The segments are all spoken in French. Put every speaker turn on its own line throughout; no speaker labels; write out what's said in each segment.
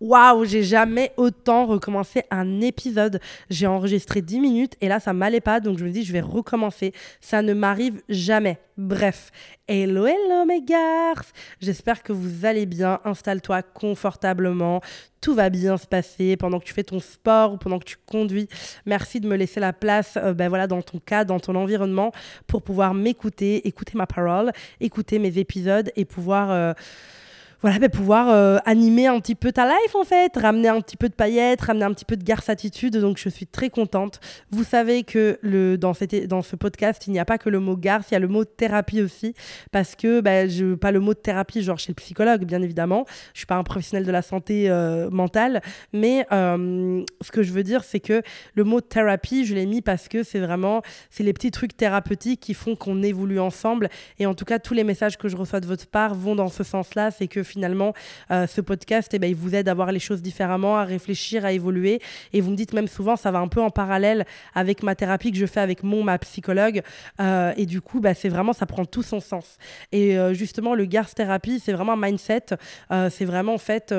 Waouh, j'ai jamais autant recommencé un épisode. J'ai enregistré 10 minutes et là, ça m'allait pas. Donc, je me dis, je vais recommencer. Ça ne m'arrive jamais. Bref, hello, hello mes garces. J'espère que vous allez bien. Installe-toi confortablement. Tout va bien se passer pendant que tu fais ton sport ou pendant que tu conduis. Merci de me laisser la place euh, ben voilà, dans ton cas, dans ton environnement pour pouvoir m'écouter, écouter ma parole, écouter mes épisodes et pouvoir... Euh, voilà, bah, pouvoir euh, animer un petit peu ta life en fait, ramener un petit peu de paillettes, ramener un petit peu de garce attitude. Donc je suis très contente. Vous savez que dans, cette, dans ce podcast, il n'y a pas que le mot garce, il y a le mot thérapie aussi. Parce que, bah, je, pas le mot thérapie, genre chez le psychologue, bien évidemment. Je suis pas un professionnel de la santé euh, mentale. Mais euh, ce que je veux dire, c'est que le mot thérapie, je l'ai mis parce que c'est vraiment, c'est les petits trucs thérapeutiques qui font qu'on évolue ensemble. Et en tout cas, tous les messages que je reçois de votre part vont dans ce sens-là. C'est que finalement, euh, ce podcast, eh ben, il vous aide à voir les choses différemment, à réfléchir, à évoluer. Et vous me dites même souvent, ça va un peu en parallèle avec ma thérapie que je fais avec mon, ma psychologue. Euh, et du coup, bah, c'est vraiment, ça prend tout son sens. Et euh, justement, le Garth Therapy, c'est vraiment un mindset. c'est vraiment, en fait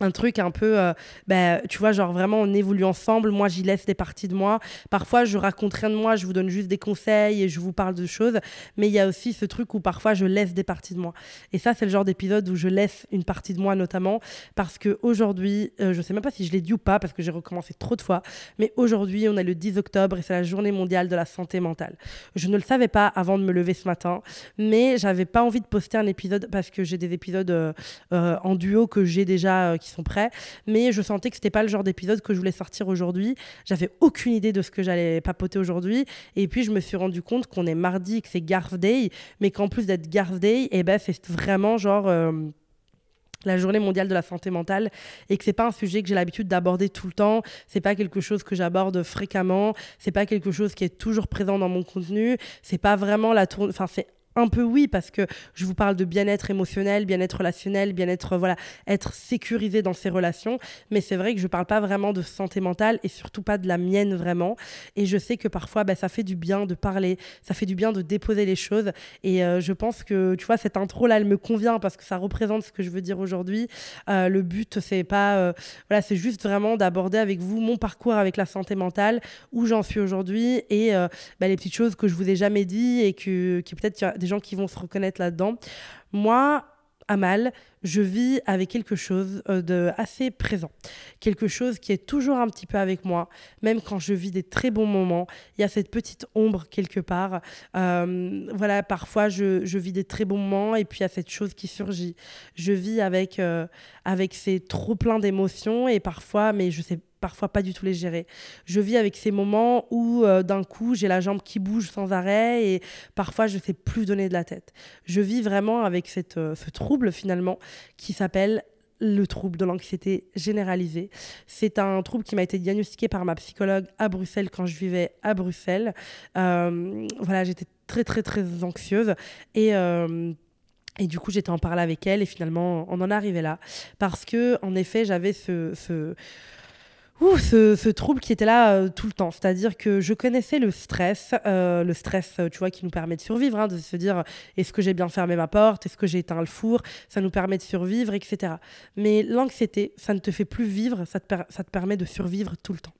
un truc un peu, euh, bah, tu vois, genre vraiment on évolue ensemble, moi j'y laisse des parties de moi. Parfois je raconte rien de moi, je vous donne juste des conseils et je vous parle de choses, mais il y a aussi ce truc où parfois je laisse des parties de moi. Et ça c'est le genre d'épisode où je laisse une partie de moi notamment, parce que aujourd'hui, euh, je sais même pas si je l'ai dit ou pas, parce que j'ai recommencé trop de fois, mais aujourd'hui on est le 10 octobre et c'est la journée mondiale de la santé mentale. Je ne le savais pas avant de me lever ce matin, mais j'avais pas envie de poster un épisode parce que j'ai des épisodes euh, en duo que j'ai déjà qui sont prêts. Mais je sentais que c'était pas le genre d'épisode que je voulais sortir aujourd'hui. J'avais aucune idée de ce que j'allais papoter aujourd'hui. Et puis je me suis rendu compte qu'on est mardi, que c'est Garth Day, mais qu'en plus d'être Garth Day, eh ben c'est vraiment genre. Euh, la journée mondiale de la santé mentale et que c'est pas un sujet que j'ai l'habitude d'aborder tout le temps, c'est pas quelque chose que j'aborde fréquemment, c'est pas quelque chose qui est toujours présent dans mon contenu, c'est pas vraiment la tourne enfin c'est un peu oui, parce que je vous parle de bien-être émotionnel, bien-être relationnel, bien-être, voilà, être sécurisé dans ses relations. Mais c'est vrai que je ne parle pas vraiment de santé mentale et surtout pas de la mienne vraiment. Et je sais que parfois, bah, ça fait du bien de parler, ça fait du bien de déposer les choses. Et euh, je pense que, tu vois, cette intro-là, elle me convient parce que ça représente ce que je veux dire aujourd'hui. Euh, le but, c'est pas, euh, voilà, c'est juste vraiment d'aborder avec vous mon parcours avec la santé mentale, où j'en suis aujourd'hui et bah, les petites choses que je vous ai jamais dit et que, qui peut-être des gens qui vont se reconnaître là-dedans. Moi, Amal, je vis avec quelque chose euh, de assez présent, quelque chose qui est toujours un petit peu avec moi, même quand je vis des très bons moments. Il y a cette petite ombre quelque part. Euh, voilà, parfois je, je, vis des très bons moments et puis il y a cette chose qui surgit. Je vis avec euh, avec ces trop plein d'émotions et parfois, mais je sais parfois pas du tout les gérer. Je vis avec ces moments où euh, d'un coup j'ai la jambe qui bouge sans arrêt et parfois je ne sais plus donner de la tête. Je vis vraiment avec euh, ce trouble finalement qui s'appelle le trouble de l'anxiété généralisée. C'est un trouble qui m'a été diagnostiqué par ma psychologue à Bruxelles quand je vivais à Bruxelles. Euh, voilà, j'étais très très très anxieuse et et du coup, j'étais en parler avec elle et finalement, on en arrivé là. Parce que, en effet, j'avais ce, ce, trouble qui était là euh, tout le temps. C'est-à-dire que je connaissais le stress, euh, le stress, euh, tu vois, qui nous permet de survivre, hein, de se dire est-ce que j'ai bien fermé ma porte, est-ce que j'ai éteint le four, ça nous permet de survivre, etc. Mais l'anxiété, ça ne te fait plus vivre, ça te, ça te permet de survivre tout le temps.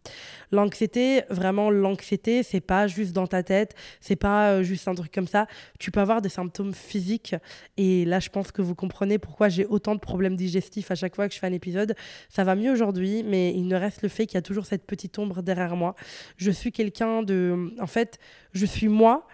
L'anxiété, vraiment, l'anxiété, c'est pas juste dans ta tête, c'est pas juste un truc comme ça. Tu peux avoir des symptômes physiques, et là, je pense que vous comprenez pourquoi j'ai autant de problèmes digestifs à chaque fois que je fais un épisode. Ça va mieux aujourd'hui, mais il ne reste le fait qu'il y a toujours cette petite ombre derrière moi. Je suis quelqu'un de... En fait, je suis moi,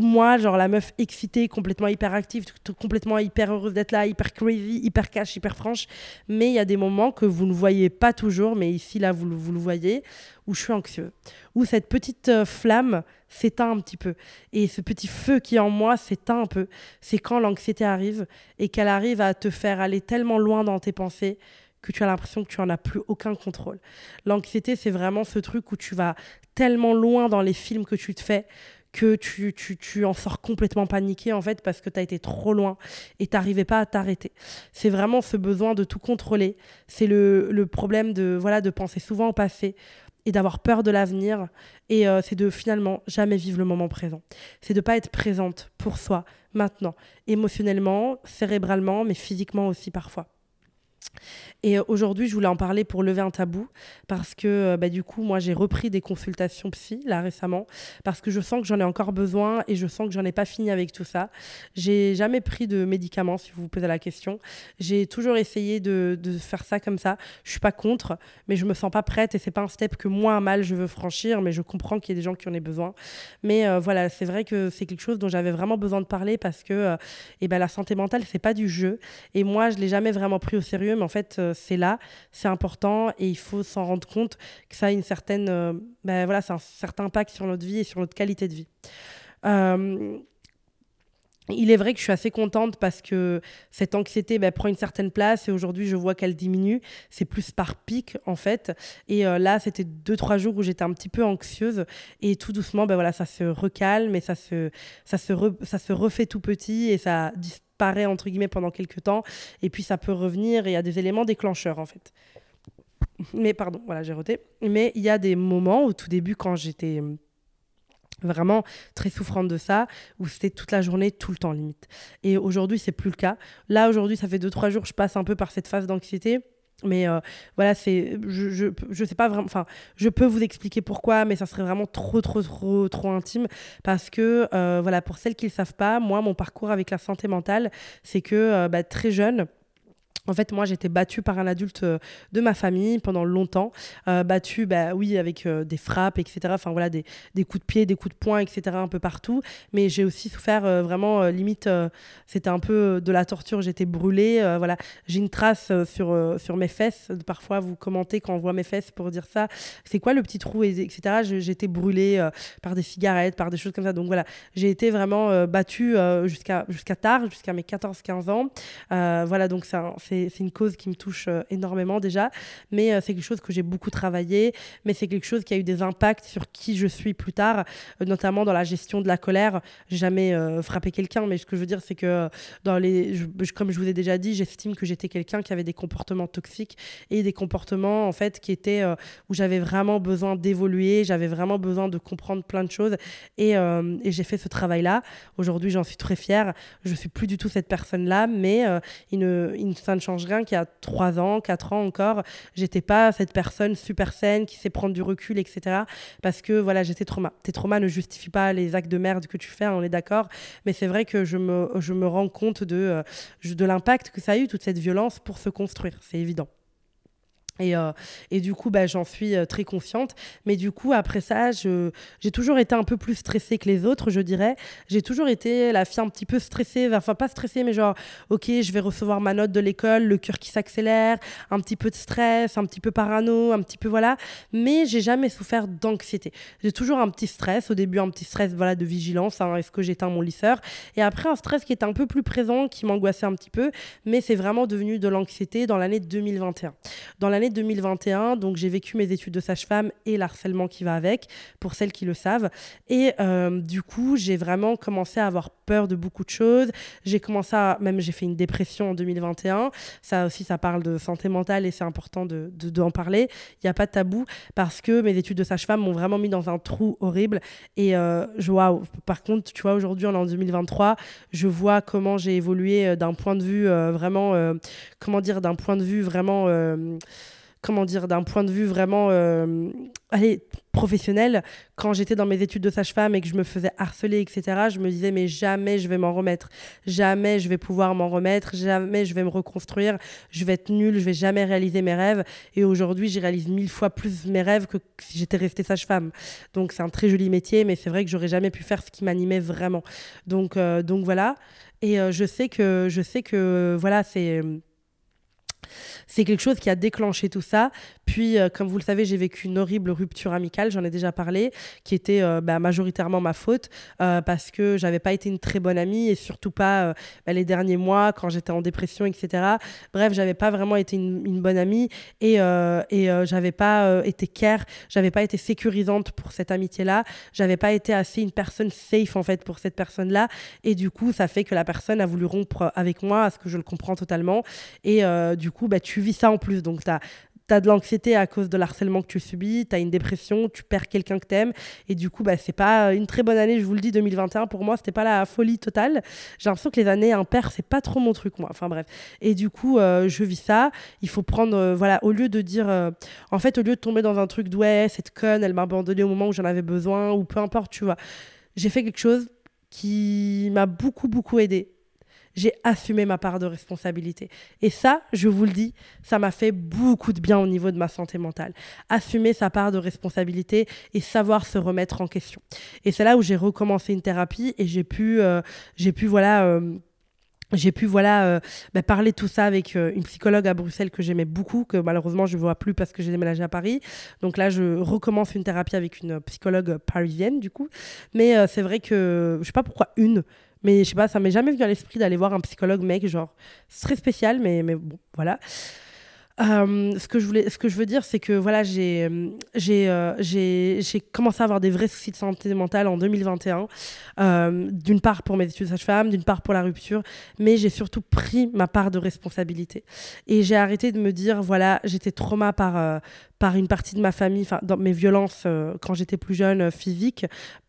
moi, genre la meuf excitée, complètement hyperactive, complètement hyper heureuse d'être là, hyper crazy, hyper cash, hyper franche. Mais il y a des moments que vous ne voyez pas toujours, mais ici, là, vous, vous le voyez, où je suis anxieux. Où cette petite euh, flamme s'éteint un petit peu. Et ce petit feu qui est en moi s'éteint un peu. C'est quand l'anxiété arrive et qu'elle arrive à te faire aller tellement loin dans tes pensées que tu as l'impression que tu n'en as plus aucun contrôle. L'anxiété, c'est vraiment ce truc où tu vas tellement loin dans les films que tu te fais que tu, tu, tu en sors complètement paniqué en fait parce que tu as été trop loin et t'arrivais pas à t'arrêter. C'est vraiment ce besoin de tout contrôler. C'est le, le, problème de, voilà, de penser souvent au passé et d'avoir peur de l'avenir. Et euh, c'est de finalement jamais vivre le moment présent. C'est de pas être présente pour soi maintenant, émotionnellement, cérébralement, mais physiquement aussi parfois. Et aujourd'hui, je voulais en parler pour lever un tabou parce que euh, bah, du coup, moi, j'ai repris des consultations psy là récemment parce que je sens que j'en ai encore besoin et je sens que j'en ai pas fini avec tout ça. J'ai jamais pris de médicaments, si vous vous posez la question. J'ai toujours essayé de, de, faire ça comme ça. Je suis pas contre, mais je me sens pas prête et c'est pas un step que moi, mal, je veux franchir, mais je comprends qu'il y a des gens qui en aient besoin. Mais euh, voilà, c'est vrai que c'est quelque chose dont j'avais vraiment besoin de parler parce que euh, eh ben, la santé mentale, c'est pas du jeu. Et moi, je l'ai jamais vraiment pris au sérieux, mais en fait, c'est là, c'est important et il faut s'en rendre compte que ça a une certaine, euh, ben voilà, c'est un certain impact sur notre vie et sur notre qualité de vie. Euh, il est vrai que je suis assez contente parce que cette anxiété ben, prend une certaine place et aujourd'hui je vois qu'elle diminue. C'est plus par pic en fait. Et euh, là, c'était deux, trois jours où j'étais un petit peu anxieuse et tout doucement, ben, voilà, ça se recalme et ça se, ça se, ça se refait tout petit et ça disparaît entre guillemets pendant quelques temps et puis ça peut revenir et il y a des éléments déclencheurs en fait. Mais pardon, voilà, j'ai roté. Mais il y a des moments au tout début quand j'étais vraiment très souffrante de ça, où c'était toute la journée, tout le temps limite. Et aujourd'hui, c'est plus le cas. Là, aujourd'hui, ça fait deux, trois jours, je passe un peu par cette phase d'anxiété. Mais euh, voilà, c'est, je, je, sais pas vraiment, enfin, je peux vous expliquer pourquoi, mais ça serait vraiment trop, trop, trop, trop intime. Parce que, euh, voilà, pour celles qui ne le savent pas, moi, mon parcours avec la santé mentale, c'est que euh, bah, très jeune, en fait, moi, j'étais battue par un adulte euh, de ma famille pendant longtemps. Euh, battue, bah, oui, avec euh, des frappes, etc. Enfin, voilà, des, coups de pied, des coups de poing, etc. un peu partout. Mais j'ai aussi souffert vraiment, limite, c'était un peu de la torture. J'étais brûlée. voilà, j'ai une trace sur, sur mes fesses. Parfois, vous commentez quand on voit mes fesses pour dire ça. C'est quoi le petit trou, etc. J'étais brûlée par des cigarettes, par des choses comme ça. Donc voilà, j'ai été vraiment battue jusqu'à jusqu'à tard, jusqu'à mes 14-15 ans. voilà, donc c'est c'est une cause qui me touche euh, énormément déjà, mais euh, c'est quelque chose que j'ai beaucoup travaillé, mais c'est quelque chose qui a eu des impacts sur qui je suis plus tard, euh, notamment dans la gestion de la colère. J'ai jamais frappé quelqu'un, mais ce que je veux dire, c'est que dans les, comme je vous ai déjà dit, j'estime que j'étais quelqu'un qui avait des comportements toxiques et des comportements en fait qui étaient où j'avais vraiment besoin d'évoluer, j'avais vraiment besoin de comprendre plein de choses et, et j'ai fait ce travail-là. Aujourd'hui, j'en suis très fière. Je suis plus du tout cette personne-là, mais il ne, il, change rien qu'il y a 3 ans, 4 ans encore, j'étais pas cette personne super saine qui sait prendre du recul, etc. Parce que voilà, j'étais trauma. Tes traumas ne justifient pas les actes de merde que tu fais, on est d'accord. Mais c'est vrai que je me, je me rends compte de, euh, de l'impact que ça a eu, toute cette violence, pour se construire. C'est évident. Et, euh, et, du coup, bah, j'en suis euh, très consciente. Mais du coup, après ça, j'ai toujours été un peu plus stressée que les autres, je dirais. J'ai toujours été la fille un petit peu stressée, enfin pas stressée, mais genre, ok, je vais recevoir ma note de l'école, le cœur qui s'accélère, un petit peu de stress, un petit peu parano, un petit peu voilà. Mais j'ai jamais souffert d'anxiété. J'ai toujours un petit stress, au début un petit stress voilà, de vigilance, hein, est-ce que j'éteins mon lisseur? Et après un stress qui était un peu plus présent, qui m'angoissait un petit peu, mais c'est vraiment devenu de l'anxiété dans l'année 2021. Dans l'année 2021, donc j'ai vécu mes études de sage-femme et l'harcèlement qui va avec, pour celles qui le savent. Et euh, du coup, j'ai vraiment commencé à avoir peur de beaucoup de choses. J'ai commencé à, même j'ai fait une dépression en 2021. Ça aussi, ça parle de santé mentale et c'est important de, d'en parler. Il n'y a pas de tabou parce que mes études de sage-femme m'ont vraiment mis dans un trou horrible. Et euh, je, vois par contre, tu vois, aujourd'hui, on est en 2023, je vois comment j'ai évolué euh, d'un point de vue vraiment, comment dire, d'un point de vue vraiment comment dire, d'un point de vue vraiment euh, allez, professionnel, quand j'étais dans mes études de sage-femme et que je me faisais harceler, etc., je me disais, mais jamais je vais m'en remettre. Jamais je vais pouvoir m'en remettre. Jamais je vais me reconstruire. Je vais être nulle. Je vais jamais réaliser mes rêves. Et aujourd'hui, j'y réalise mille fois plus mes rêves que si j'étais restée sage-femme. Donc, c'est un très joli métier, mais c'est vrai que j'aurais jamais pu faire ce qui m'animait vraiment. Donc, euh, donc voilà. Et euh, je sais que, je sais que, voilà, c'est c'est quelque chose qui a déclenché tout ça. Puis, euh, comme vous le savez, j'ai vécu une horrible rupture amicale, j'en ai déjà parlé, qui était euh, bah, majoritairement ma faute euh, parce que j'avais pas été une très bonne amie et surtout pas bah, les derniers mois quand j'étais en dépression, etc. Bref, j'avais pas vraiment été une, bonne amie et, et j'avais pas été care, j'avais pas été sécurisante pour cette amitié-là, j'avais pas été assez une personne safe en fait pour cette personne-là et du coup, ça fait que la personne a voulu rompre avec moi, à ce que je le comprends totalement et du coup, bah, tu vis ça en plus. Donc, tu as tu as de l'anxiété à cause de l'harcèlement que tu subis, tu as une dépression, tu perds quelqu'un que tu aimes. Et du coup, bah, c'est pas une très bonne année, je vous le dis, 2021. Pour moi, c'était pas la folie totale. J'ai l'impression que les années impaires, c'est pas trop mon truc, moi. Enfin bref. Et du coup, euh, je vis ça. Il faut prendre, euh, voilà, au lieu de dire, euh, en fait, au lieu de tomber dans un truc de ouais, cette conne, elle m'a abandonné au moment où j'en avais besoin, ou peu importe, tu vois. J'ai fait quelque chose qui m'a beaucoup, beaucoup aidé j'ai assumé ma part de responsabilité. Et ça, je vous le dis, ça m'a fait beaucoup de bien au niveau de ma santé mentale. Assumer sa part de responsabilité et savoir se remettre en question. Et c'est là où j'ai recommencé une thérapie et j'ai pu, euh, j'ai pu voilà. Euh, j'ai pu voilà euh, bah, parler tout ça avec une psychologue à Bruxelles que j'aimais beaucoup, que malheureusement je ne vois plus parce que j'ai déménagé à Paris. Donc là, je recommence une thérapie avec une psychologue parisienne du coup. Mais c'est vrai que je sais pas pourquoi une. Mais je sais pas, ça m'est jamais venu à l'esprit d'aller voir un psychologue mec, genre, c'est très spécial, mais, mais bon, voilà. Euh, ce, que je voulais, ce que je veux dire, c'est que voilà, j'ai, euh, commencé à avoir des vrais soucis de santé mentale en 2021. Euh, d'une part pour mes études sage-femme, d'une part pour la rupture, mais j'ai surtout pris ma part de responsabilité. Et j'ai arrêté de me dire, voilà, j'étais trauma par, par une partie de ma famille, dans mes violences quand j'étais plus jeune, physiques,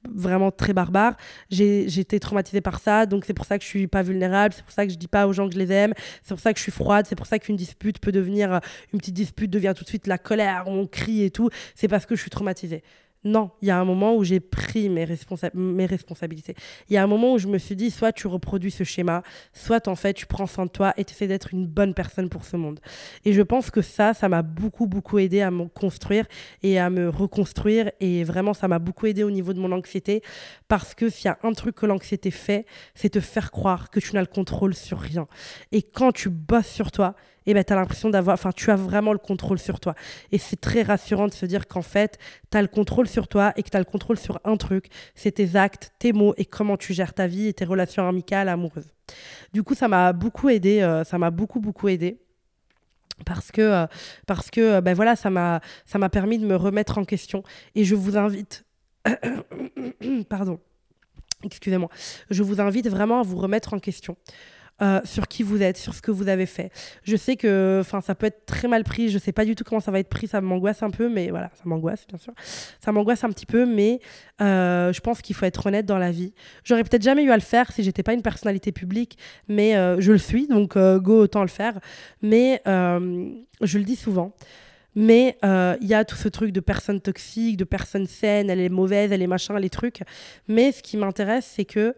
vraiment très barbares. J'ai, été traumatisée par ça, donc c'est pour ça que je suis pas vulnérable, c'est pour ça que je dis pas aux gens que je les aime, c'est pour ça que je suis froide, c'est pour ça qu'une dispute peut devenir une petite dispute devient tout de suite la colère, on crie et tout, c'est parce que je suis traumatisée. Non, il y a un moment où j'ai pris mes, responsabilités. Il y a un moment où je me suis dit, soit tu reproduis ce schéma, soit en fait tu prends soin de toi et tu essaies d'être une bonne personne pour ce monde. Et je pense que ça, ça m'a beaucoup, beaucoup aidé à me construire et à me reconstruire. Et vraiment, ça m'a beaucoup aidé au niveau de mon anxiété. Parce que s'il y a un truc que l'anxiété fait, c'est te faire croire que tu n'as le contrôle sur rien. Et quand tu bosses sur toi, et ben, tu as l'impression d'avoir, enfin, tu as vraiment le contrôle sur toi. Et c'est très rassurant de se dire qu'en fait, tu as le contrôle sur toi et que tu as le contrôle sur un truc, c'est tes actes, tes mots et comment tu gères ta vie et tes relations amicales, amoureuses. Du coup, ça m'a beaucoup aidé, euh, ça m'a beaucoup, beaucoup aidé parce que euh, parce que euh, ben voilà ça m'a ça m'a permis de me remettre en question et je vous invite pardon excusez-moi je vous invite vraiment à vous remettre en question euh, sur qui vous êtes, sur ce que vous avez fait. Je sais que ça peut être très mal pris, je sais pas du tout comment ça va être pris, ça m'angoisse un peu, mais voilà, ça m'angoisse bien sûr. Ça m'angoisse un petit peu, mais euh, je pense qu'il faut être honnête dans la vie. J'aurais peut-être jamais eu à le faire si j'étais pas une personnalité publique, mais euh, je le suis, donc go, autant le faire. Mais je le dis souvent. Mais il y a tout ce truc de personnes toxiques, de personnes saines, elle est mauvaise, elle est machin, les trucs. Mais ce qui m'intéresse, c'est que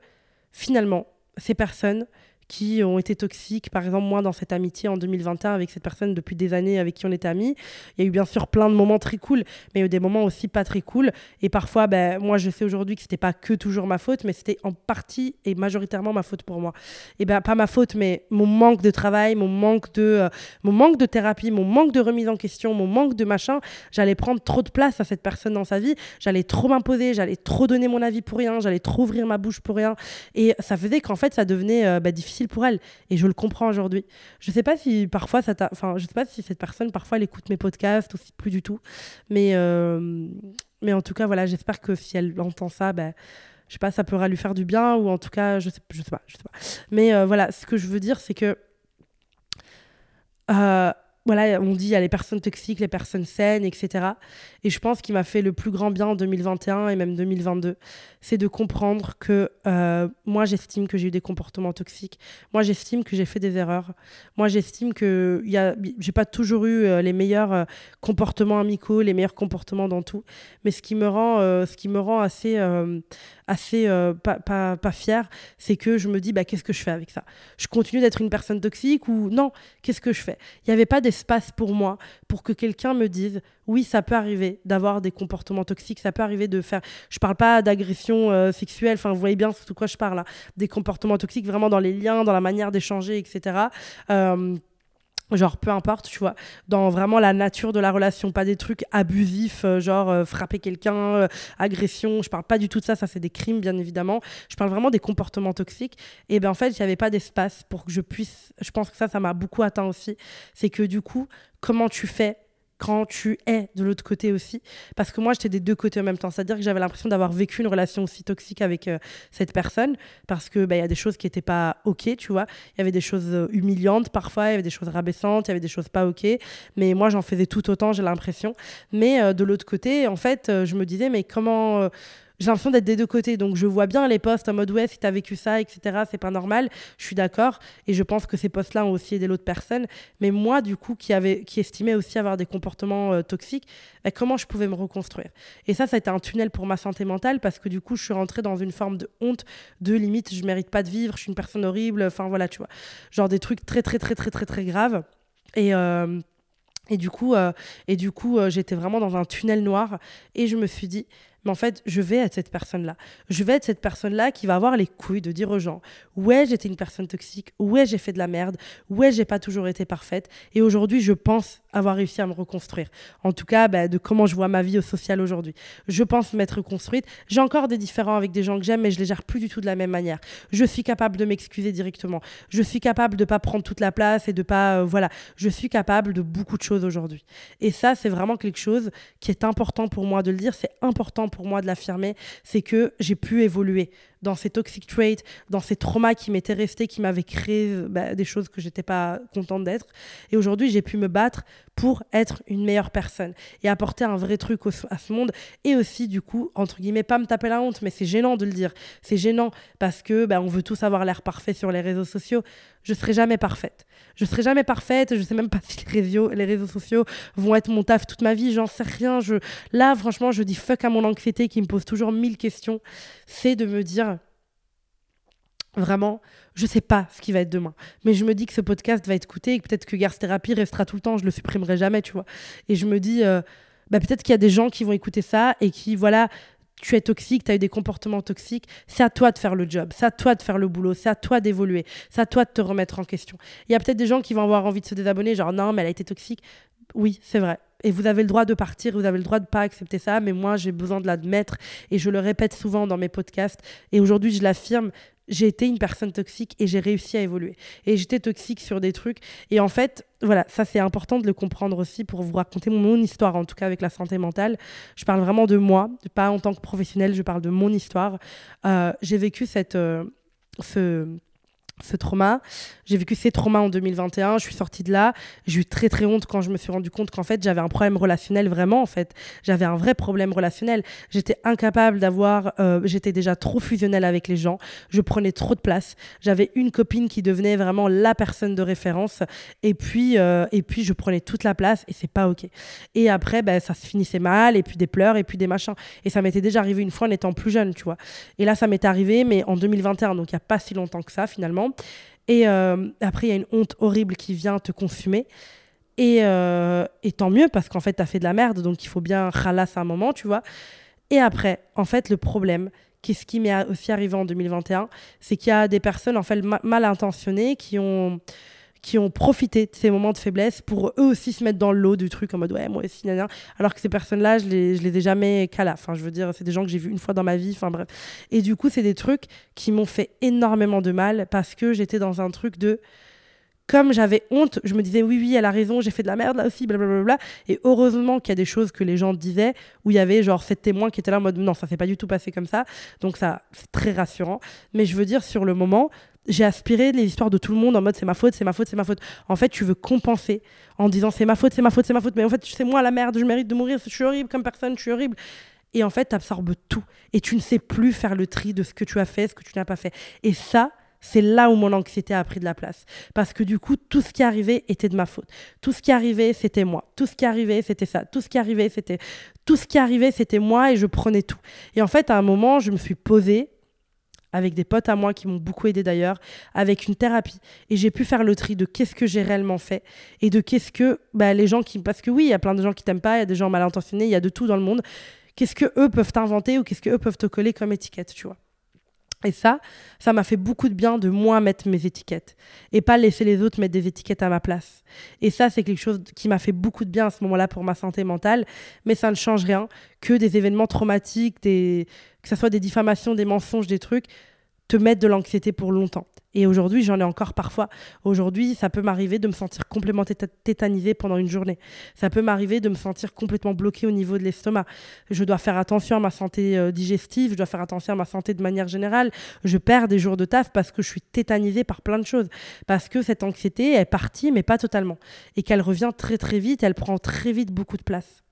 finalement, ces personnes, qui ont été toxiques. Par exemple, moi, dans cette amitié en 2021 avec cette personne depuis des années avec qui on était amis, il y a eu bien sûr plein de moments très cool, mais il y a eu des moments aussi pas très cool. Et parfois, ben, moi, je sais aujourd'hui que c'était pas que toujours ma faute, mais c'était en partie et majoritairement ma faute pour moi. Et ben, pas ma faute, mais mon manque de travail, mon manque de, euh, mon manque de thérapie, mon manque de remise en question, mon manque de machin. J'allais prendre trop de place à cette personne dans sa vie. J'allais trop m'imposer, j'allais trop donner mon avis pour rien, j'allais trop ouvrir ma bouche pour rien. Et ça faisait qu'en fait, ça devenait euh, ben, difficile pour elle. Et je le comprends aujourd'hui. Je sais pas si parfois ça Enfin, je sais pas si cette personne, parfois, elle écoute mes podcasts ou si plus du tout. Mais, euh, mais en tout cas, voilà, j'espère que si elle entend ça, ben. je sais pas, ça pourra lui faire du bien ou en tout cas, je sais, je sais pas, je sais pas. Mais euh, voilà, ce que je veux dire, c'est que euh, voilà, on dit il y a les personnes toxiques, les personnes saines, etc. Et je pense qu'il m'a fait le plus grand bien en 2021 et même 2022, c'est de comprendre que euh, moi j'estime que j'ai eu des comportements toxiques. Moi j'estime que j'ai fait des erreurs. Moi j'estime que y a, j'ai pas toujours eu euh, les meilleurs euh, comportements amicaux, les meilleurs comportements dans tout. Mais ce qui me rend, ce qui me rend assez, assez pas, pas, pas fière, c'est que je me dis bah, qu'est-ce que je fais avec ça? Je continue d'être une personne toxique ou non? Qu'est-ce que je fais? Il n'y avait pas d'espace pour moi pour que quelqu'un me dise oui, ça peut arriver d'avoir des comportements toxiques, ça peut arriver de faire. Je parle pas d'agression euh, sexuelle, enfin, vous voyez bien de quoi je parle, là. des comportements toxiques vraiment dans les liens, dans la manière d'échanger, etc. Euh, genre peu importe tu vois. Dans vraiment la nature de la relation pas des trucs abusifs euh, genre frapper quelqu'un agression je parle pas du tout de ça ça c'est des crimes bien évidemment. Je parle vraiment des comportements toxiques. Et ben en fait avait pas d'espace pour que je puisse je pense que ça ça m'a beaucoup atteint aussi. C'est que du coup comment tu fais quand tu es de l'autre côté aussi. Parce que moi, j'étais des deux côtés en même temps. C'est-à-dire que j'avais l'impression d'avoir vécu une relation aussi toxique avec euh, cette personne. Parce qu'il bah, y a des choses qui n'étaient pas OK, tu vois. Il y avait des choses euh, humiliantes parfois, il y avait des choses rabaissantes, il y avait des choses pas OK. Mais moi, j'en faisais tout autant, j'ai l'impression. Mais euh, de l'autre côté, en fait, je me disais, mais comment j'ai l'impression d'être des deux côtés. Donc je vois bien les postes en mode ouais, si t'as vécu ça, etc., c'est pas normal. Je suis d'accord. Et je pense que ces postes-là ont aussi aidé l'autre personne. Mais moi, du coup, qui, avait, qui estimais aussi avoir des comportements euh, toxiques, bah, comment je pouvais me reconstruire? Et ça, ça a été un tunnel pour ma santé mentale parce que du coup, je suis rentrée dans une forme de honte, de limite, je mérite pas de vivre, je suis une personne horrible. Enfin voilà, tu vois. Genre des trucs très, très, très, très, très, très graves. Et. Euh, et du coup, euh, et du coup j'étais vraiment dans un tunnel noir et je me suis dit, mais en fait, je vais être cette personne-là. Je vais être cette personne-là qui va avoir les couilles de dire aux gens Ouais, j'étais une personne toxique. Ouais, j'ai fait de la merde. Ouais, j'ai pas toujours été parfaite. Et aujourd'hui, je pense avoir réussi à me reconstruire. En tout cas, bah, de comment je vois ma vie au social aujourd'hui. Je pense m'être reconstruite. J'ai encore des différends avec des gens que j'aime, mais je les gère plus du tout de la même manière. Je suis capable de m'excuser directement. Je suis capable de pas prendre toute la place et de pas. Euh, voilà. Je suis capable de beaucoup de choses aujourd'hui. Et ça, c'est vraiment quelque chose qui est important pour moi de le dire. C'est important pour moi de l'affirmer, c'est que j'ai pu évoluer dans ces toxic traits, dans ces traumas qui m'étaient restés, qui m'avaient créé bah, des choses que j'étais pas contente d'être. Et aujourd'hui, j'ai pu me battre pour être une meilleure personne et apporter un vrai truc à ce monde. Et aussi, du coup, entre guillemets, pas me taper la honte, mais c'est gênant de le dire. C'est gênant parce que bah, on veut tous avoir l'air parfait sur les réseaux sociaux. Je serai jamais parfaite. Je serai jamais parfaite. Je sais même pas si les réseaux, les réseaux sociaux vont être mon taf toute ma vie. J'en sais rien. Je... Là, franchement, je dis fuck à mon anxiété qui me pose toujours mille questions. C'est de me dire Vraiment, je sais pas ce qui va être demain. Mais je me dis que ce podcast va être écouté et peut-être que Garce Thérapie restera tout le temps. Je le supprimerai jamais, tu vois. Et je me dis, euh, bah, peut-être qu'il y a des gens qui vont écouter ça et qui, voilà, tu es toxique, tu as eu des comportements toxiques. C'est à toi de faire le job. C'est à toi de faire le boulot. C'est à toi d'évoluer. C'est à toi de te remettre en question. Il y a peut-être des gens qui vont avoir envie de se désabonner, genre, non, mais elle a été toxique. Oui, c'est vrai. Et vous avez le droit de partir, vous avez le droit de pas accepter ça, mais moi j'ai besoin de l'admettre et je le répète souvent dans mes podcasts. Et aujourd'hui je l'affirme, j'ai été une personne toxique et j'ai réussi à évoluer. Et j'étais toxique sur des trucs. Et en fait, voilà, ça c'est important de le comprendre aussi pour vous raconter mon, histoire, en tout cas avec la santé mentale. Je parle vraiment de moi, pas en tant que professionnelle, je parle de mon histoire. Euh, j'ai vécu cette, euh, ce, ce trauma. J'ai vécu ces traumas en 2021, je suis sortie de là. J'ai eu très très honte quand je me suis rendu compte qu'en fait j'avais un problème relationnel vraiment en fait. J'avais un vrai problème relationnel. J'étais incapable d'avoir, euh, j'étais déjà trop fusionnelle avec les gens. Je prenais trop de place. J'avais une copine qui devenait vraiment la personne de référence et puis euh, et puis je prenais toute la place et c'est pas ok. Et après ben, ça se finissait mal et puis des pleurs et puis des machins. Et ça m'était déjà arrivé une fois en étant plus jeune, tu vois. Et là ça m'est arrivé mais en 2021 donc il y a pas si longtemps que ça finalement. Et euh, après, il y a une honte horrible qui vient te consumer. Et, euh, et tant mieux, parce qu'en fait, tu as fait de la merde, donc il faut bien à un moment, tu vois. Et après, en fait, le problème, qu'est-ce qui m'est aussi arrivé en 2021, c'est qu'il y a des personnes, en fait, mal intentionnées qui ont qui ont profité de ces moments de faiblesse pour eux aussi se mettre dans le lot du truc en mode ouais, moi aussi, nana. Alors que ces personnes-là, je les, je les ai jamais qu'à Enfin, je veux dire, c'est des gens que j'ai vus une fois dans ma vie. Enfin, bref. Et du coup, c'est des trucs qui m'ont fait énormément de mal parce que j'étais dans un truc de comme j'avais honte, je me disais oui, oui, elle a raison, j'ai fait de la merde là aussi, blablabla. Et heureusement qu'il y a des choses que les gens disaient où il y avait genre sept témoins qui étaient là en mode non, ça s'est pas du tout passé comme ça. Donc ça, c'est très rassurant. Mais je veux dire, sur le moment, j'ai aspiré les histoires de tout le monde en mode c'est ma faute, c'est ma faute, c'est ma faute. En fait, tu veux compenser en disant c'est ma faute, c'est ma faute, c'est ma faute, mais en fait, c'est moi la merde, je mérite de mourir, je suis horrible comme personne, je suis horrible. Et en fait, tu absorbes tout. Et tu ne sais plus faire le tri de ce que tu as fait, ce que tu n'as pas fait. Et ça, c'est là où mon anxiété a pris de la place. Parce que du coup, tout ce qui arrivait était de ma faute. Tout ce qui arrivait, c'était moi. Tout ce qui arrivait, c'était ça. Tout ce qui arrivait, c'était tout ce qui arrivait, c'était moi et je prenais tout. Et en fait, à un moment, je me suis posée avec des potes à moi qui m'ont beaucoup aidé d'ailleurs, avec une thérapie. Et j'ai pu faire le tri de qu'est-ce que j'ai réellement fait et de qu'est-ce que bah, les gens qui. Parce que oui, il y a plein de gens qui t'aiment pas, il y a des gens mal intentionnés, il y a de tout dans le monde. Qu'est-ce que eux peuvent t'inventer ou qu'est-ce que eux peuvent te coller comme étiquette, tu vois. Et ça, ça m'a fait beaucoup de bien de moi mettre mes étiquettes et pas laisser les autres mettre des étiquettes à ma place. Et ça, c'est quelque chose qui m'a fait beaucoup de bien à ce moment-là pour ma santé mentale, mais ça ne change rien que des événements traumatiques, que ce soit des diffamations, des mensonges, des trucs te mettre de l'anxiété pour longtemps. Et aujourd'hui, j'en ai encore parfois. Aujourd'hui, ça peut m'arriver de me sentir complètement tétanisée pendant une journée. Ça peut m'arriver de me sentir complètement bloquée au niveau de l'estomac. Je dois faire attention à ma santé euh, digestive, je dois faire attention à ma santé de manière générale. Je perds des jours de taf parce que je suis tétanisée par plein de choses. Parce que cette anxiété est partie, mais pas totalement. Et qu'elle revient très très vite, elle prend très vite beaucoup de place.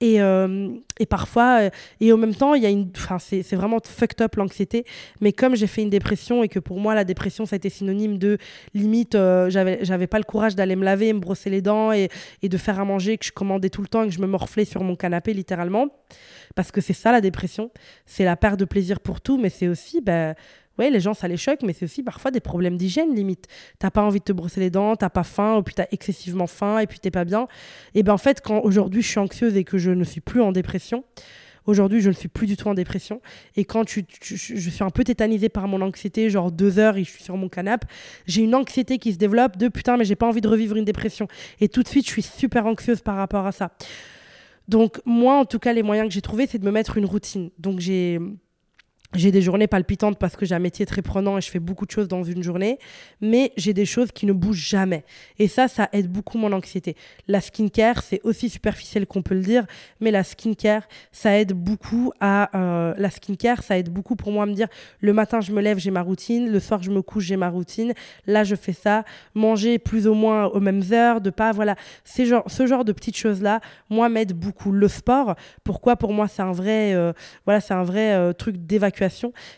Et, euh, et, parfois, euh, et en même temps, il y a une, c'est vraiment fucked up l'anxiété. Mais comme j'ai fait une dépression et que pour moi, la dépression, ça a été synonyme de limite, euh, j'avais, pas le courage d'aller me laver, me brosser les dents et, de faire à manger, que je commandais tout le temps et que je me morflais sur mon canapé littéralement. Parce que c'est ça la dépression. C'est la perte de plaisir pour tout, mais c'est aussi, ben, ouais, les gens, ça les choque, mais c'est aussi parfois des problèmes d'hygiène, limite. T'as pas envie de te brosser les dents, t'as pas faim, ou puis t'as excessivement faim, et puis t'es pas bien. Et ben en fait, quand aujourd'hui je suis anxieuse et que je ne suis plus en dépression, Aujourd'hui, je ne suis plus du tout en dépression. Et quand je suis un peu tétanisée par mon anxiété, genre deux heures et je suis sur mon canapé, j'ai une anxiété qui se développe de putain, mais j'ai pas envie de revivre une dépression. Et tout de suite, je suis super anxieuse par rapport à ça. Donc, moi, en tout cas, les moyens que j'ai trouvés, c'est de me mettre une routine. Donc, j'ai j'ai des journées palpitantes parce que j'ai un métier très prenant et je fais beaucoup de choses dans une journée, mais j'ai des choses qui ne bougent jamais. Et ça, ça aide beaucoup mon anxiété. La skincare, c'est aussi superficiel qu'on peut le dire, mais la skincare, ça aide beaucoup à... Euh, la skincare, ça aide beaucoup pour moi à me dire, le matin, je me lève, j'ai ma routine, le soir, je me couche, j'ai ma routine, là, je fais ça, manger plus ou moins aux mêmes heures, de pas... Voilà, ces genre, ce genre de petites choses-là, moi, m'aide beaucoup. Le sport, pourquoi pour moi, c'est un vrai... Euh, voilà, c'est un vrai euh, truc d'évacuation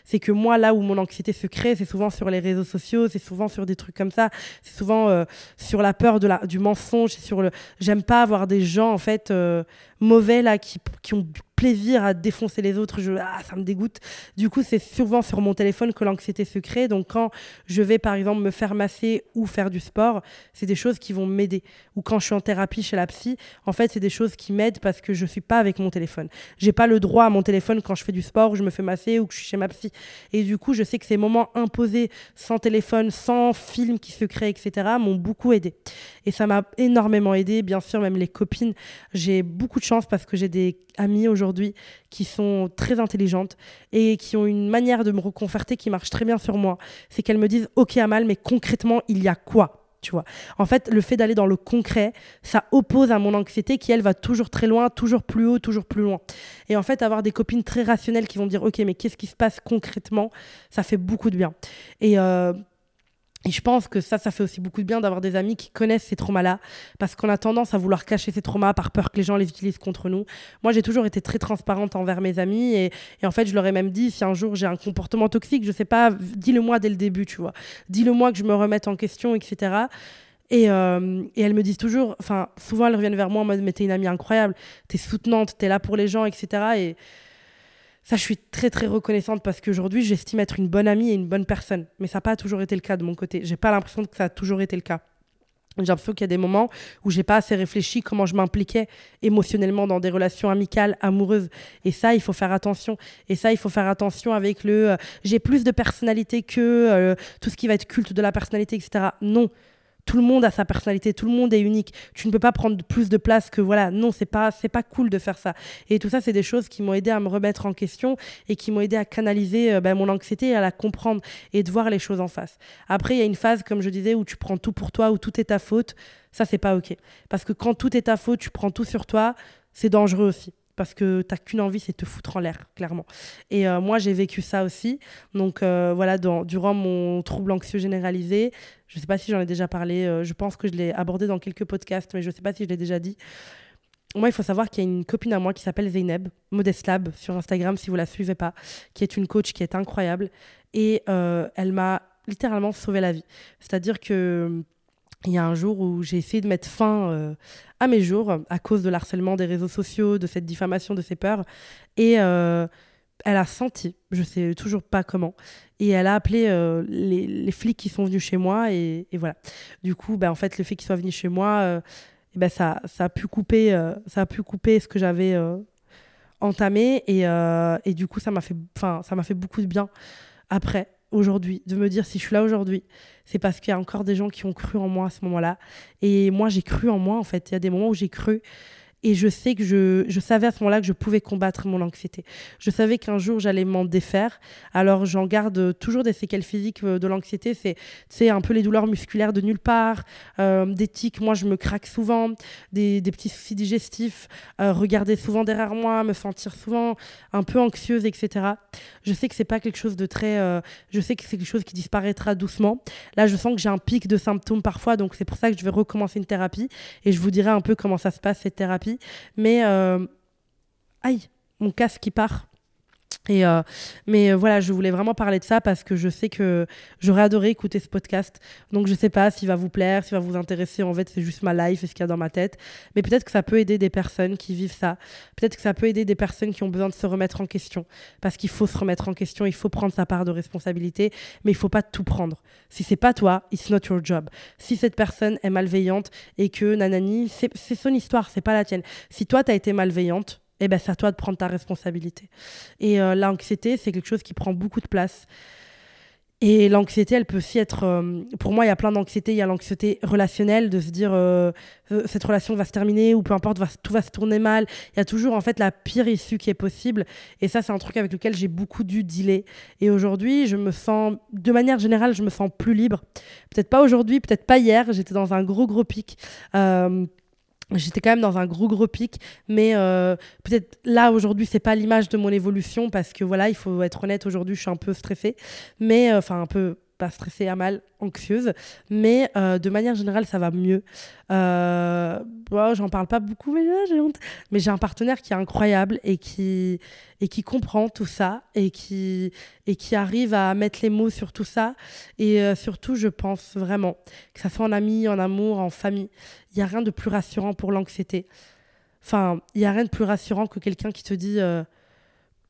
c'est que moi, là où mon anxiété se crée, c'est souvent sur les réseaux sociaux, c'est souvent sur des trucs comme ça, c'est souvent euh, sur la peur de la, du mensonge, sur le. J'aime pas avoir des gens, en fait, euh, mauvais, là, qui, qui ont plaisir à défoncer les autres, je, ah, ça me dégoûte. Du coup, c'est souvent sur mon téléphone que l'anxiété se crée. Donc, quand je vais, par exemple, me faire masser ou faire du sport, c'est des choses qui vont m'aider. Ou quand je suis en thérapie chez la psy, en fait, c'est des choses qui m'aident parce que je suis pas avec mon téléphone. J'ai pas le droit à mon téléphone quand je fais du sport, ou je me fais masser ou que je suis chez ma psy. Et du coup, je sais que ces moments imposés, sans téléphone, sans film qui se crée, etc., m'ont beaucoup aidé. Et ça m'a énormément aidé. Bien sûr, même les copines, j'ai beaucoup de parce que j'ai des amies aujourd'hui qui sont très intelligentes et qui ont une manière de me reconforter qui marche très bien sur moi. C'est qu'elles me disent Ok, Amal, mais concrètement, il y a quoi tu vois? En fait, le fait d'aller dans le concret, ça oppose à mon anxiété qui, elle, va toujours très loin, toujours plus haut, toujours plus loin. Et en fait, avoir des copines très rationnelles qui vont dire, OK, mais qu'est-ce qui se passe concrètement? Ça fait beaucoup de bien. Et euh, et je pense que ça, ça fait aussi beaucoup de bien d'avoir des amis qui connaissent ces traumas-là, parce qu'on a tendance à vouloir cacher ces traumas par peur que les gens les utilisent contre nous. Moi, j'ai toujours été très transparente envers mes amis, et, en fait, je leur ai même dit, si un jour j'ai un comportement toxique, je sais pas, dis-le-moi dès le début, tu vois. Dis-le-moi que je me remette en question, etc. Et, euh, et, elles me disent toujours, enfin, souvent elles reviennent vers moi en mode, mais t'es une amie incroyable, t'es soutenante, t'es là pour les gens, etc. Et, ça, je suis très très reconnaissante parce qu'aujourd'hui, j'estime être une bonne amie et une bonne personne. Mais ça n'a pas toujours été le cas de mon côté. J'ai pas l'impression que ça a toujours été le cas. J'ai l'impression qu'il y a des moments où j'ai pas assez réfléchi comment je m'impliquais émotionnellement dans des relations amicales, amoureuses. Et ça, il faut faire attention. Et ça, il faut faire attention avec le euh, j'ai plus de personnalité que euh, tout ce qui va être culte de la personnalité, etc. Non, tout le monde a sa personnalité, tout le monde est unique. Tu ne peux pas prendre plus de place que voilà. Non, c'est pas c'est pas cool de faire ça. Et tout ça, c'est des choses qui m'ont aidé à me remettre en question et qui m'ont aidé à canaliser euh, ben, mon anxiété, à la comprendre et de voir les choses en face. Après, il y a une phase, comme je disais, où tu prends tout pour toi, où tout est ta faute. Ça, c'est pas ok. Parce que quand tout est ta faute, tu prends tout sur toi. C'est dangereux aussi parce que t'as qu'une envie, c'est te foutre en l'air, clairement. Et euh, moi, j'ai vécu ça aussi. Donc euh, voilà, durant mon trouble anxieux généralisé, je sais pas si j'en ai déjà parlé, euh, je pense que je l'ai abordé dans quelques podcasts, mais je sais pas si je l'ai déjà dit. Moi, il faut savoir qu'il y a une copine à moi qui s'appelle Zeynep, Modest Lab sur Instagram, si vous la suivez pas, qui est une coach qui est incroyable. Et elle m'a littéralement sauvé la vie. C'est-à-dire que il y a un jour où j'ai essayé de mettre fin euh, à mes jours à cause de l'harcèlement des réseaux sociaux, de cette diffamation, de ces peurs. Et euh, elle a senti, je sais toujours pas comment, et elle a appelé euh, les, flics qui sont venus chez moi. Et, voilà. Du coup, bah, en fait, le fait qu'ils soient venus chez moi, et ben ça, ça, a pu couper, ça a pu couper ce que j'avais entamé. Et, et, du coup, ça m'a fait, fait beaucoup de bien après aujourd'hui, de me dire si je suis là aujourd'hui, c'est parce qu'il y a encore des gens qui ont cru en moi à ce moment-là. Et moi, j'ai cru en moi, en fait. Il y a des moments où j'ai cru. Et je sais que je, je savais à ce moment-là que je pouvais combattre mon anxiété. Je savais qu'un jour j'allais m'en défaire. Alors j'en garde toujours des séquelles physiques euh, de l'anxiété. C'est un peu les douleurs musculaires de nulle part, euh, des tics. Moi, je me craque souvent, des, des petits soucis digestifs, euh, regarder souvent derrière moi, me sentir souvent un peu anxieuse, etc. Je sais que c'est pas quelque chose de très. je sais que c'est quelque chose qui disparaîtra doucement. Là, je sens que j'ai un pic de symptômes parfois, donc c'est pour ça que je vais recommencer une thérapie et je vous dirai un peu comment ça se passe cette thérapie. Mais euh, aïe, mon casque qui part. Et euh, mais euh, voilà, je voulais vraiment parler de ça parce que je sais que j'aurais adoré écouter ce podcast. Donc je sais pas s'il va vous plaire, s'il va vous intéresser. En fait, c'est juste ma life et ce qu'il y a dans ma tête. Mais peut-être que ça peut aider des personnes qui vivent ça. Peut-être que ça peut aider des personnes qui ont besoin de se remettre en question. Parce qu'il faut se remettre en question, il faut prendre sa part de responsabilité, mais il faut pas tout prendre. Si c'est pas toi, it's not your job. Si cette personne est malveillante et que nanani, c'est c'est son histoire, c'est pas la tienne. Si toi, tu as été malveillante, eh ben, c'est à toi de prendre ta responsabilité. Et euh, l'anxiété, c'est quelque chose qui prend beaucoup de place. Et l'anxiété, elle peut aussi être. euh, pour moi, il y a plein d'anxiété. Il y a l'anxiété relationnelle, de se dire euh, cette relation va se terminer ou peu importe, tout va se tourner mal. Il y a toujours en fait la pire issue qui est possible. Et ça, c'est un truc avec lequel j'ai beaucoup dû dealer. Et aujourd'hui, je me sens, de manière générale, je me sens plus libre. Peut-être pas aujourd'hui, peut-être pas hier. J'étais dans un gros, gros pic. J'étais quand même dans un gros gros pic, mais euh, peut-être là aujourd'hui c'est pas l'image de mon évolution parce que voilà il faut être honnête aujourd'hui je suis un peu stressée, mais euh, enfin un peu pas stressée à mal, anxieuse, mais euh, de manière générale ça va mieux. Euh, bon, J'en parle pas beaucoup mais là, j'ai honte, mais j'ai un partenaire qui est incroyable et qui et qui comprend tout ça et qui et qui arrive à mettre les mots sur tout ça et euh, surtout je pense vraiment que ça soit en ami, en amour, en famille il n'y a rien de plus rassurant pour l'anxiété. Enfin, il n'y a rien de plus rassurant que quelqu'un qui te dit euh,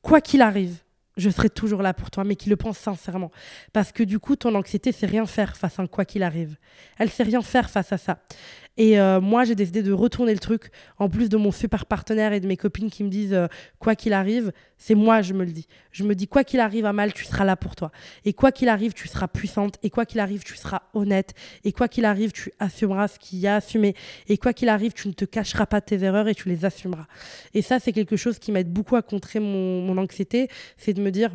quoi qu'il arrive, je serai toujours là pour toi, mais qui le pense sincèrement. Parce que du coup, ton anxiété, c'est rien faire face à quoi qu'il arrive. Elle sait rien faire face à ça. Et euh, moi, j'ai décidé de retourner le truc. En plus de mon super partenaire et de mes copines qui me disent euh, quoi qu'il arrive, c'est moi, je me le dis. Je me dis quoi qu'il arrive à mal, tu seras là pour toi. Et quoi qu'il arrive, tu seras puissante. Et quoi qu'il arrive, tu seras honnête. Et quoi qu'il arrive, tu assumeras ce qu'il y a à assumer. Et quoi qu'il arrive, tu ne te cacheras pas tes erreurs et tu les assumeras. Et ça, c'est quelque chose qui m'aide beaucoup à contrer mon anxiété. C'est de me dire,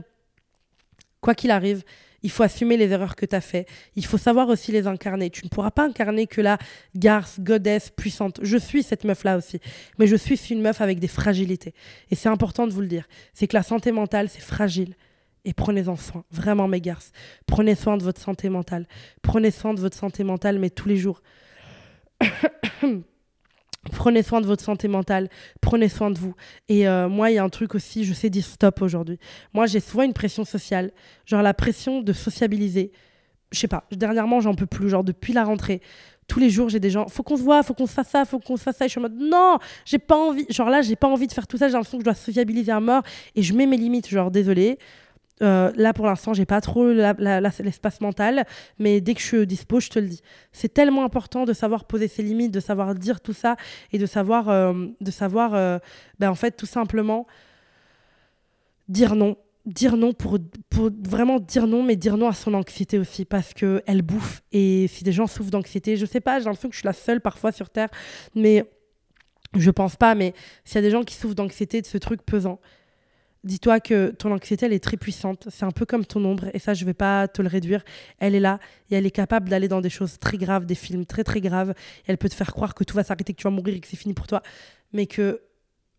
quoi qu'il arrive, il faut assumer les erreurs que tu as fait. Il faut savoir aussi les incarner. Tu ne pourras pas incarner que la garce, godesse, puissante. Je suis cette meuf-là aussi. Mais je suis une meuf avec des fragilités. Et c'est important de vous le dire. C'est que la santé mentale, c'est fragile. Et prenez-en soin, vraiment mes garces. Prenez soin de votre santé mentale. Prenez soin de votre santé mentale, mais tous les jours. Prenez soin de votre santé mentale, prenez soin de vous. Et euh, moi, il y a un truc aussi, je sais dire stop aujourd'hui. Moi, j'ai souvent une pression sociale, genre la pression de sociabiliser. Je sais pas, dernièrement, j'en peux plus. Genre, depuis la rentrée, tous les jours, j'ai des gens, faut qu'on se voit, faut qu'on se fasse ça, faut qu'on se fasse ça. Et je suis en mode, non, j'ai pas envie. Genre là, j'ai pas envie de faire tout ça, j'ai l'impression que je dois sociabiliser à mort. Et je mets mes limites, genre, désolé. Euh, là, pour l'instant, j'ai pas trop l'espace mental, mais dès que je suis dispo, je te le dis. C'est tellement important de savoir poser ses limites, de savoir dire tout ça et de savoir, euh, de savoir, euh, ben, en fait, tout simplement dire non. Dire non pour, vraiment dire non, mais dire non à son anxiété aussi, parce que elle bouffe. Et si des gens souffrent d'anxiété, je sais pas, j'ai l'impression que je suis la seule parfois sur Terre, mais je pense pas, mais s'il y a des gens qui souffrent d'anxiété, de ce truc pesant, dis-toi que ton anxiété, elle est très puissante. C'est un peu comme ton ombre, et ça, je vais pas te le réduire. Elle est là, et elle est capable d'aller dans des choses très graves, des films très très graves. Et elle peut te faire croire que tout va s'arrêter, que tu vas mourir et que c'est fini pour toi, mais que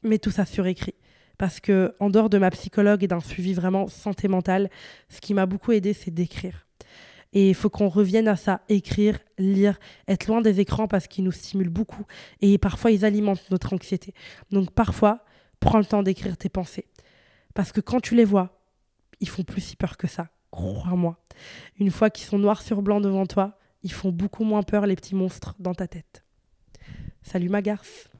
mets tout ça sur écrit. Parce que en dehors de ma psychologue et d'un suivi vraiment santé mentale, ce qui m'a beaucoup aidé, c'est d'écrire. Et il faut qu'on revienne à ça, écrire, lire, être loin des écrans parce qu'ils nous stimulent beaucoup et parfois ils alimentent notre anxiété. Donc parfois, prends le temps d'écrire tes pensées. Parce que quand tu les vois, ils font plus si peur que ça, crois-moi. Une fois qu'ils sont noirs sur blanc devant toi, ils font beaucoup moins peur les petits monstres dans ta tête. Salut ma garce